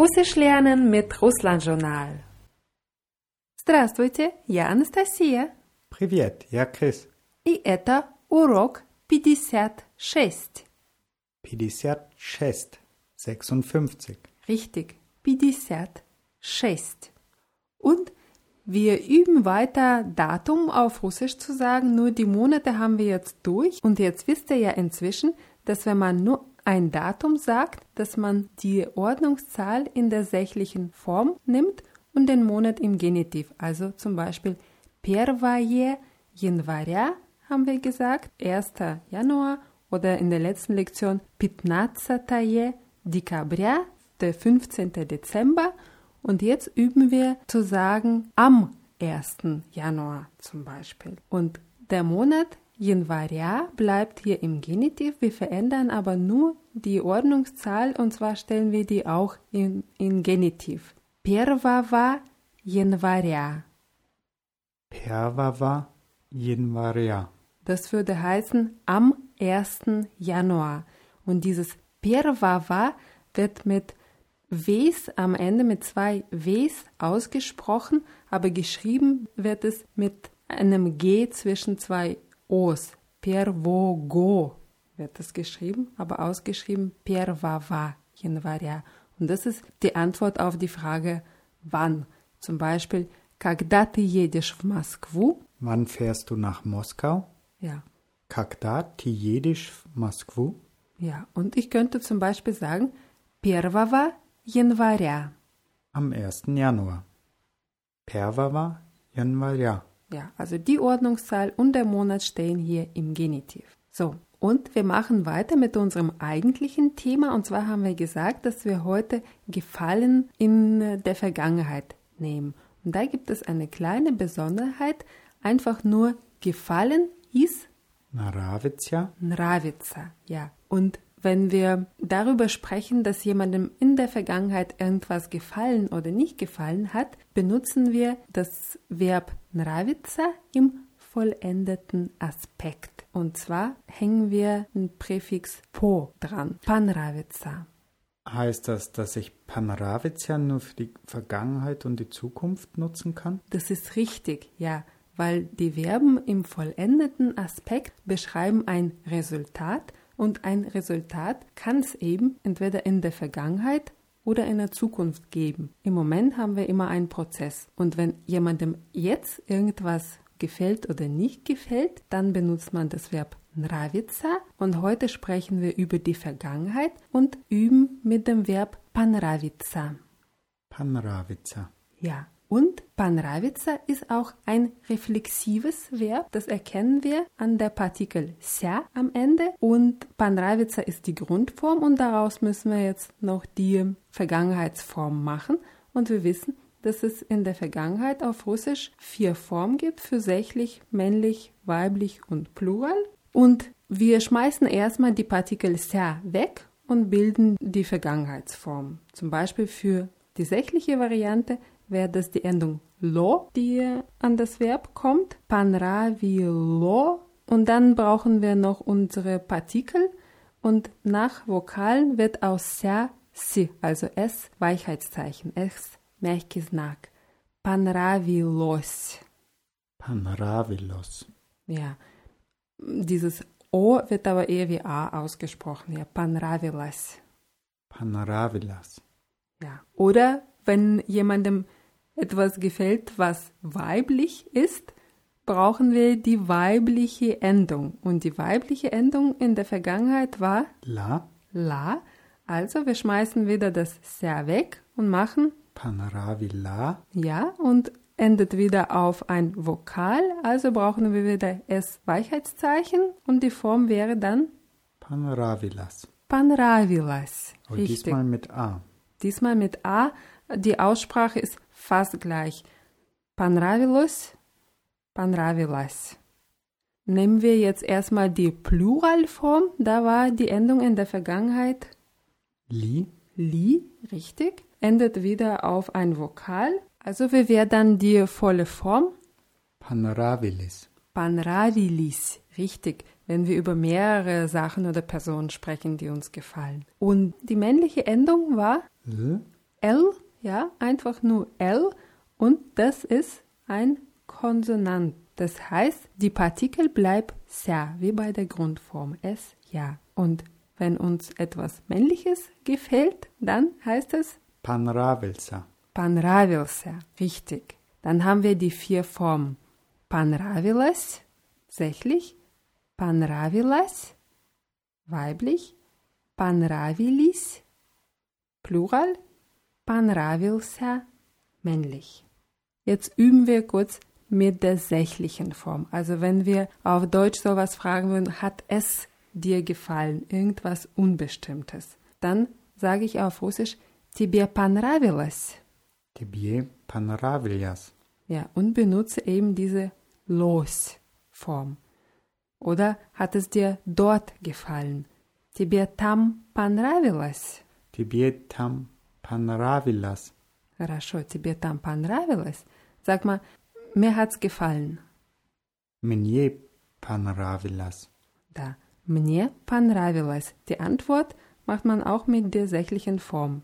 Russisch lernen mit Russland-Journal. Здравствуйте, я Анастасия. Привет, я Крис. И это урок 56. 56, 56. Richtig, 56. Und wir üben weiter Datum auf Russisch zu sagen, nur die Monate haben wir jetzt durch. Und jetzt wisst ihr ja inzwischen, dass wenn man nur ein Datum sagt, dass man die Ordnungszahl in der sächlichen Form nimmt und den Monat im Genitiv. Also zum Beispiel Первое января haben wir gesagt, 1. Januar oder in der letzten Lektion Пятнадцатое декабря, der 15. Dezember. Und jetzt üben wir zu sagen am 1. Januar zum Beispiel. Und der Monat Janvaria bleibt hier im Genitiv. Wir verändern aber nur die Ordnungszahl und zwar stellen wir die auch in, in Genitiv. Первого января. Первого января. Das würde heißen am 1. Januar. Und dieses Первого wird mit Ws am Ende mit zwei Ws ausgesprochen, aber geschrieben wird es mit einem G zwischen zwei O's. Pervogo wird es geschrieben, aber ausgeschrieben Первого января. Und das ist die Antwort auf die Frage wann. Zum Beispiel, когда ты едешь в Москву? Wann fährst du nach Moskau? Ja. Когда ты едешь в Москву? Ja, und ich könnte zum Beispiel sagen, первого января. Am 1. Januar. Первого января. Ja, also die Ordnungszahl und der Monat stehen hier im Genitiv. So, und wir machen weiter mit unserem eigentlichen Thema. Und zwar haben wir gesagt, dass wir heute Gefallen in der Vergangenheit nehmen. Und da gibt es eine kleine Besonderheit. Einfach nur Gefallen ist Nravitsa. Nravitsa, ja. Und wenn wir darüber sprechen, dass jemandem in der Vergangenheit irgendwas gefallen oder nicht gefallen hat, benutzen wir das Verb nravitsa im vollendeten Aspekt. Und zwar hängen wir ein Präfix po dran. Panravitsa. Heißt das, dass ich Panravitsa nur für die Vergangenheit und die Zukunft nutzen kann? Das ist richtig, ja, weil die Verben im vollendeten Aspekt beschreiben ein Resultat und ein Resultat kann es eben entweder in der Vergangenheit oder in der Zukunft geben. Im Moment haben wir immer einen Prozess. Und wenn jemandem jetzt irgendwas gefällt oder nicht gefällt, dann benutzt man das Verb nravitsa. Und heute sprechen wir über die Vergangenheit und üben mit dem Verb panravitsa. Panravitsa. Ja, und panravitsa ist auch ein reflexives Verb. Das erkennen wir an der Partikel ся am Ende. Und panravitsa ist die Grundform und daraus müssen wir jetzt noch die Vergangenheitsform machen. Und wir wissen, dass es in der Vergangenheit auf Russisch vier Formen gibt für sächlich, männlich, weiblich und plural. Und wir schmeißen erstmal die Partikel ся weg und bilden die Vergangenheitsform. Zum Beispiel für die sächliche Variante wäre das die Endung lo, die an das Verb kommt. Panravilo. Und dann brauchen wir noch unsere Partikel. Und nach Vokalen wird aus ся si, also s Weichheitszeichen, s мягкий знак. Panravilos. Panravilos. Ja. Dieses O wird aber eher wie A ausgesprochen. Ja, Panravilas. Panravilas. Ja. Oder wenn jemandem etwas gefällt, was weiblich ist, brauchen wir die weibliche Endung. Und die weibliche Endung in der Vergangenheit war La. La. Also wir schmeißen wieder das sehr weg und machen Panravila. ja und endet wieder auf ein Vokal. Also brauchen wir wieder S Weichheitszeichen und die Form wäre dann Panravilas. Panravilas. Und Richtig. diesmal mit A. Diesmal mit A. Die Aussprache ist fast gleich. Panravilos, Panravilas. Nehmen wir jetzt erstmal die Pluralform. Da war die Endung in der Vergangenheit Li. li, richtig. Endet wieder auf ein Vokal. Also wie wäre dann die volle Form? Panravilis. Panravilis, richtig, wenn wir über mehrere Sachen oder Personen sprechen, die uns gefallen. Und die männliche Endung war L. L, ja, einfach nur L und das ist ein Konsonant. Das heißt, die Partikel bleibt sa, wie bei der Grundform S, ja. Und wenn uns etwas Männliches gefällt, dann heißt es Panravelsa. Panravelsa, wichtig. Dann haben wir die vier Formen. Panravilas, sächlich. Panravilas, weiblich. Panravilis, plural, понравился, männlich. Jetzt üben wir kurz mit der sächlichen Form. Also wenn wir auf Deutsch sowas fragen würden, hat es dir gefallen, irgendwas Unbestimmtes, dann sage ich auf Russisch, тебе понравилось. Тебе понравилось. Ja, und benutze eben diese Los-Form. Oder hat es dir dort gefallen? Тебе там понравилось? Тебе там понравилось. Хорошо, тебе там понравилось? Sag mal, mir hat's gefallen. Мне понравилось. Da, мне понравилось. Die Antwort macht man auch mit der sächlichen Form.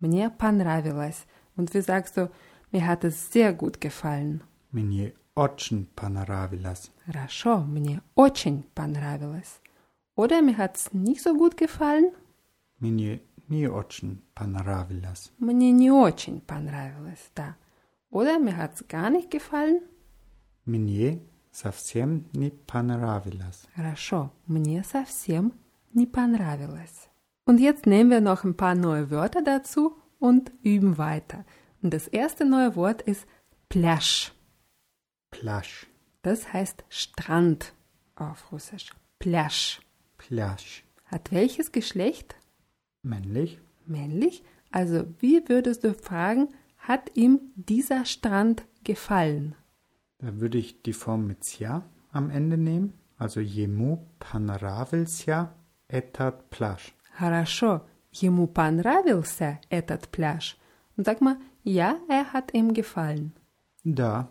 Мне понравилось. Und wie sagst du, mir hat es sehr gut gefallen. Мне очень понравилось. Хорошо, мне очень понравилось. Oder mir hat's nicht so gut gefallen. Мне не очень понравилось. Мне не очень понравилось, да. Oder mir hat's gar nicht gefallen. Мне совсем не понравилось. Хорошо, мне совсем не понравилось. Und jetzt nehmen wir noch ein paar neue Wörter dazu und üben weiter. Und das erste neue Wort ist Pляж. Пляж. Das heißt Strand auf Russisch. Pляж. Пляж. Hat welches Geschlecht? Männlich. Männlich. Also wie würdest du fragen, hat ihm dieser Strand gefallen? Da würde ich die Form mit ся am Ende nehmen. Also ему понравился этот пляж. Хорошо, ему понравился этот пляж. Und sag mal, ja, er hat ihm gefallen. Да,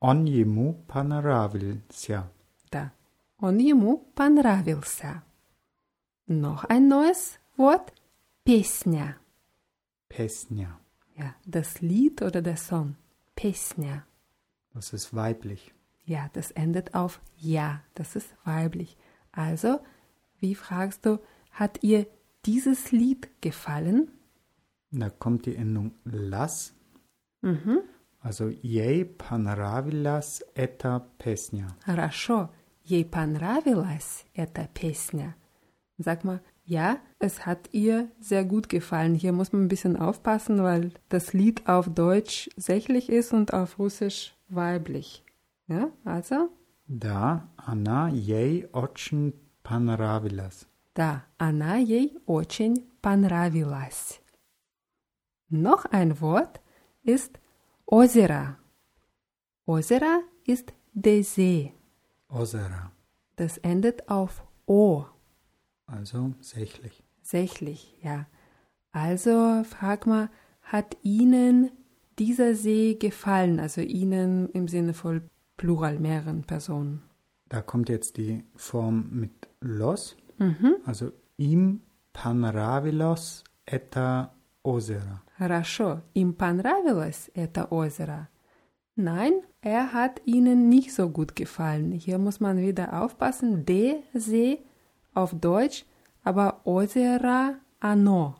он ему понравился. Да, он ему понравился. Noch ein neues Wort, песня. Песня. Ja, das Lied oder der Song. Песня. Das ist weiblich. Ja, das endet auf ja, das ist weiblich. Also, wie fragst du, hat ihr dieses Lied gefallen? Da kommt die Endung las. Mhm. Also ей понравилась эта песня. Хорошо, ей понравилась эта песня. Sag mal, ja, es hat ihr sehr gut gefallen. Hier muss man ein bisschen aufpassen, weil das Lied auf Deutsch sächlich ist und auf Russisch weiblich. Ja, also, Да, она ей очень понравилась. да, она ей очень понравилась. Noch ein Wort ist Озеро. Озеро ist der See. Озеро. Das endet auf O. Also sächlich. Sächlich, ja. Also frag mal, hat Ihnen dieser See gefallen? Also Ihnen im Sinne von Plural, mehreren Personen. Da kommt jetzt die Form mit los. Mhm. Also им понравилось это озеро. Хорошо, им понравилось это озеро? Nein, er hat Ihnen nicht so gut gefallen. Hier muss man wieder aufpassen. Der See auf Deutsch, aber озеро оно.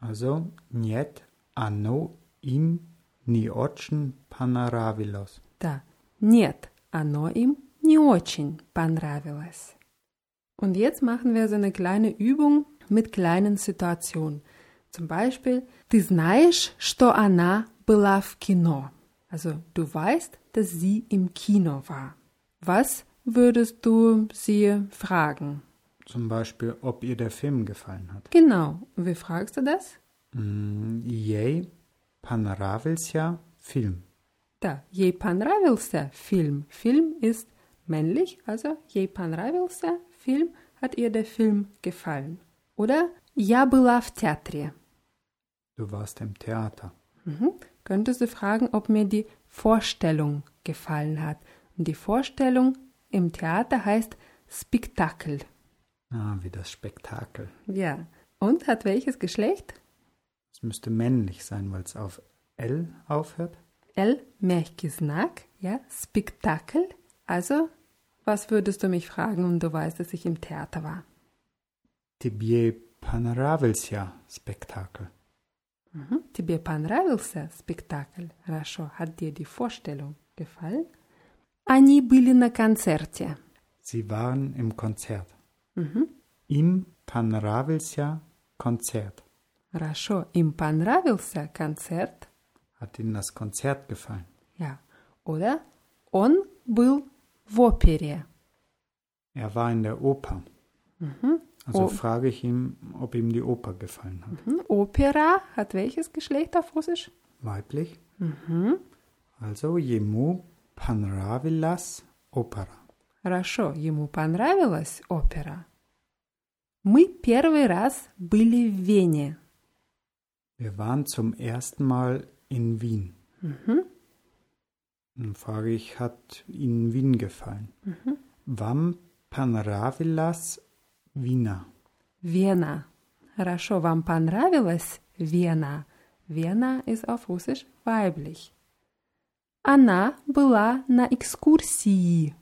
Also нет, оно им не очень понравилось. Да, нет, оно им не очень понравилось. Und jetzt machen wir so eine kleine Übung mit kleinen Situationen. Zum Beispiel, ты знаешь, что она была в кино? Also, du weißt, dass sie im Kino war. Was würdest du sie fragen? Zum Beispiel, ob ihr der Film gefallen hat. Genau, wie fragst du das? М, Ей понравился фильм. Да, ей понравился Film. Film ist männlich, also ей понравился Film, hat ihr der Film gefallen. Oder я была в театре. Du warst im Theater. Mhm. Könntest du fragen, ob mir die Vorstellung gefallen hat. Und die Vorstellung im Theater heißt Spektakel. Ah, wie das Spektakel. Ja. Und hat welches Geschlecht? Es müsste männlich sein, weil es auf L aufhört. L, мягкий знак, ja, Spektakel. Also, was würdest du mich fragen, und du weißt, dass ich im Theater war? Тебе понравился спектакль? Mhm. Тебе понравился спектакль? Хорошо. Hat dir die Vorstellung gefallen? Они были на концерте. Sie waren im Konzert. Mhm. Им понравился концерт. Хорошо. Им понравился концерт? Hat Ihnen das Konzert gefallen? Ja. Oder? Он был в опере. Er war in der Oper. Mhm. Also Oh. frage ich ihn, ob ihm die Oper gefallen hat. Mhm. Opera hat welches Geschlecht auf Russisch? Weiblich. Mhm. Also ему понравилась опера. Хорошо. Ему понравилась опера. Мы первый раз были в Вене. Wir waren zum ersten Mal in Wien. Mhm. Dann frage ich, hat Ihnen Wien gefallen? Mhm. Вам понравилась Вина? Вена. Хорошо, вам понравилась Вена? Вена ist auf Russisch weiblich. Она была на экскурсии.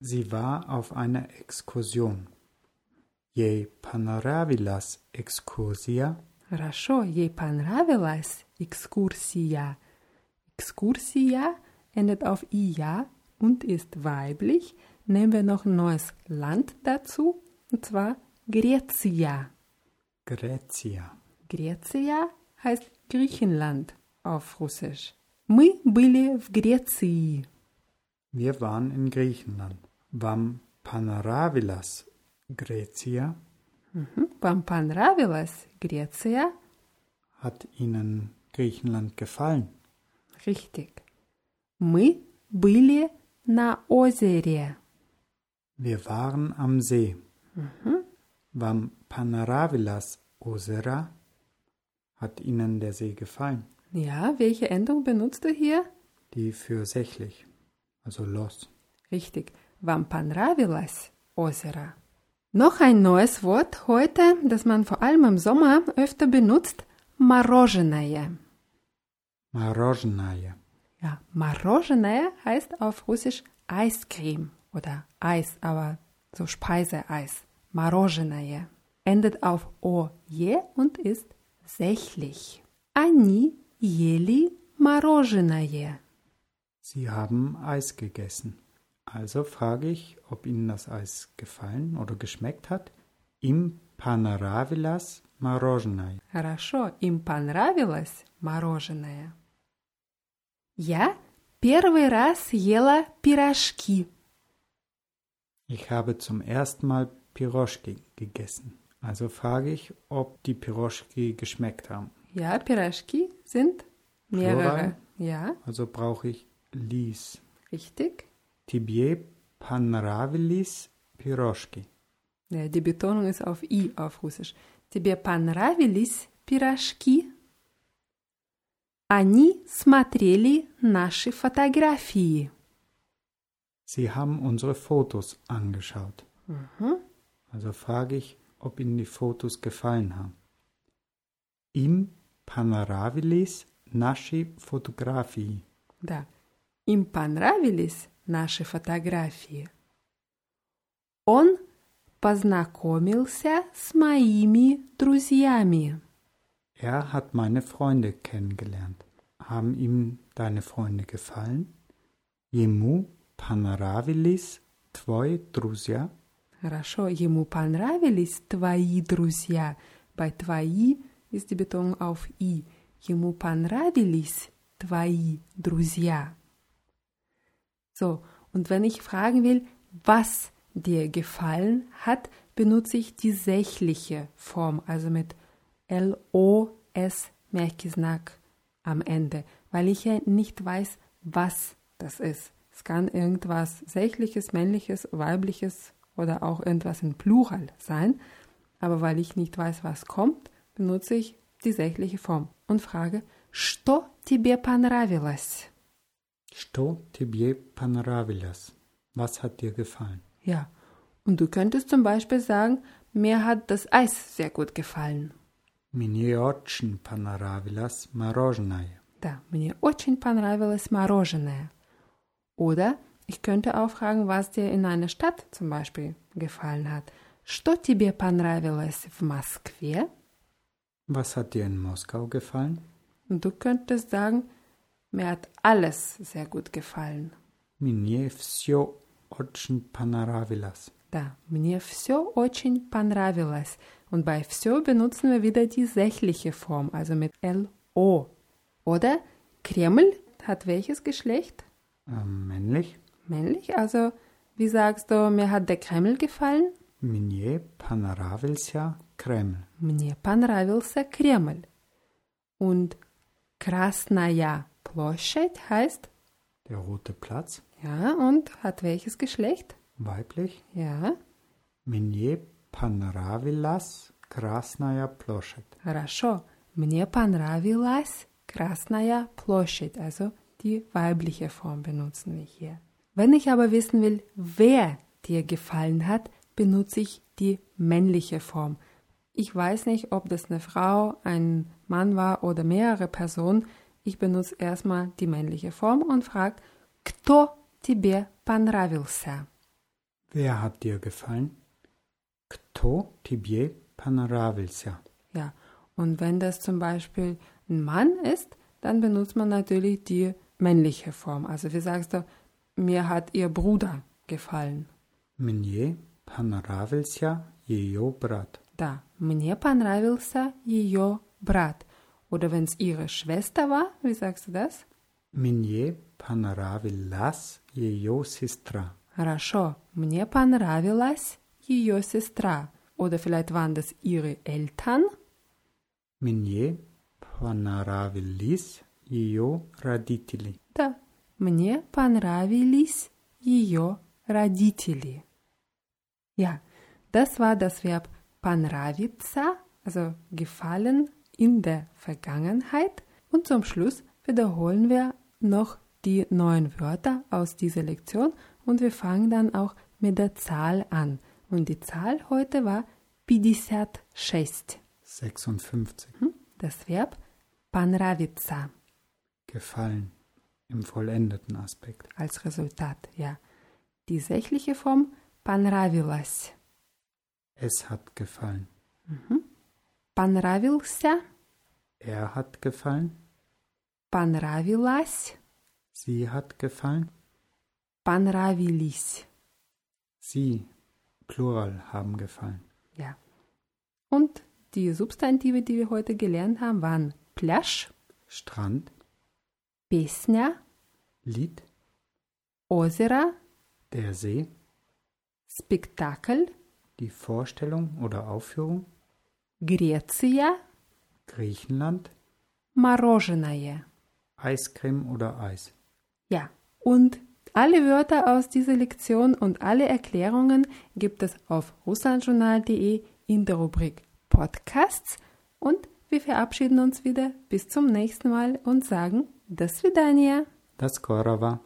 Sie war auf einer Exkursion. Ей понравилась экскурсия. Хорошо, ей понравилась экскурсия. Экскурсия endet auf ia und ist weiblich. Nehmen wir noch ein neues Land dazu, und zwar Grecia. Греция. Grecia heißt Griechenland auf Russisch. Мы были в Греции. Wir waren in Griechenland. Вам понравилась Греция? Mhm. Вам понравилась Греция? Hat Ihnen Griechenland gefallen? Richtig. Мы были на озере. Wir waren am See. Вам понравилась озеро? Hat Ihnen der See gefallen? Ja, welche Endung benutzt du hier? Die für sächlich, also los. Richtig. Вам понравилось озеро? Noch ein neues Wort heute, das man vor allem im Sommer öfter benutzt. Мороженое. Мороженое. Ja, Мороженое heißt auf Russisch Eiscreme oder Eis, aber so Speiseeis. Мороженое. Endet auf oje und ist sächlich. Они ели мороженое. Sie haben Eis gegessen. Also frage ich, ob Ihnen das Eis gefallen oder geschmeckt hat. Им понравилось мороженое. Хорошо, им понравилось мороженое. Я первый раз ела пирожки. Ich habe zum ersten Mal Piroschki gegessen. Also frage ich, ob die Piroschki geschmeckt haben. Ja, пирожки sind mehrere. Plural. Ja, Also brauche ich Lies. richtig. Тебе понравились пирожки? Ja, die Betonung ist auf i auf Russisch. Тебе понравились пирожки? Они смотрели наши фотографии. Sie haben unsere Fotos angeschaut. Mhm. Also frage ich, ob Ihnen die Fotos gefallen haben. Им понравились наши фотографии. Да. Им понравились наши фотографии. Он познакомился с моими друзьями. Er hat meine Freunde kennengelernt. Haben ihm deine Freunde gefallen? Ему понравились твои друзья? Хорошо, ему понравились твои друзья. Bei твои ist die Betonung auf i. Ему понравились твои друзья. So, und wenn ich fragen will, was dir gefallen hat, benutze ich die sächliche Form, also mit L-O-S Merkisnack am Ende, weil ich ja nicht weiß, was das ist. Es kann irgendwas sächliches, männliches, weibliches oder auch irgendwas in Plural sein, aber weil ich nicht weiß, was kommt, benutze ich die sächliche Form und frage, что тебе понравилось? Что тебе понравилось? Was hat dir gefallen? Ja, und du könntest zum Beispiel sagen, mir hat das Eis sehr gut gefallen. Мне очень понравилось мороженое. Da, мне очень понравилось мороженое. Oder ich könnte auch fragen, was dir in einer Stadt zum Beispiel gefallen hat. Что тебе понравилось в Москве? Was hat dir in Moskau gefallen? Und du könntest sagen, mir hat alles sehr gut gefallen. Мне все очень понравилось. Da, мне все очень понравилось. Und bei все benutzen wir wieder die sächliche Form, also mit LO. Oder Kreml hat welches Geschlecht? Ähm, männlich? Männlich, also wie sagst du, mir hat der Kreml gefallen? Мне понравился Кремль. Мне понравился Кремль. Und Krasnaya Площадь heißt, Der rote Platz? ja, und hat welches Geschlecht? Weiblich? Ja, Мне понравилась Красная площадь. хорошо. Мне понравилась Krasnaya Площадь, also die weibliche Form benutzen wir hier. Wenn ich aber wissen will, wer dir gefallen hat, benutze ich die männliche Form. Ich weiß nicht, ob das eine Frau, ein Mann war oder mehrere Personen. Ich benutze erstmal die männliche Form und frage, кто тебе понравился? Wer hat dir gefallen? Кто тебе понравился? Ja, und wenn das zum Beispiel ein Mann ist, dann benutzt man natürlich die männliche Form. Also wie sagst du, mir hat ihr Bruder gefallen. Мне понравился ее брат. Da, мне понравился ее брат. Oder wenn es ihre Schwester war, wie sagst du das? Мне понравилась ее сестра. Хорошо, мне понравилась ее сестра. Oder vielleicht waren das ihre Eltern. Мне понравились ее родители. Да, мне понравились ее родители. Ja, das war das Verb понравиться, also gefallen in der Vergangenheit. Und zum Schluss wiederholen wir noch die neuen Wörter aus dieser Lektion und wir fangen dann auch mit der Zahl an. Und die Zahl heute war 56. 56. Das Verb понравиться Gefallen im vollendeten Aspekt. als Resultat, ja. Die sächliche Form понравилось. Es hat gefallen. Понравился, Er hat gefallen. понравилась, Sie hat gefallen. понравились. Sie, Plural, haben gefallen. Ja. Und die Substantive, die wir heute gelernt haben, waren пляж, Strand, песня, Lied, озеро, der See, спектакль, die Vorstellung oder Aufführung, Греция, Griechenland, мороженое. Eiscreme oder Eis. Ja, und alle Wörter aus dieser Lektion und alle Erklärungen gibt es auf russlandjournal.de in der Rubrik Podcasts und wir verabschieden uns wieder bis zum nächsten Mal und sagen До свидания. До скорого!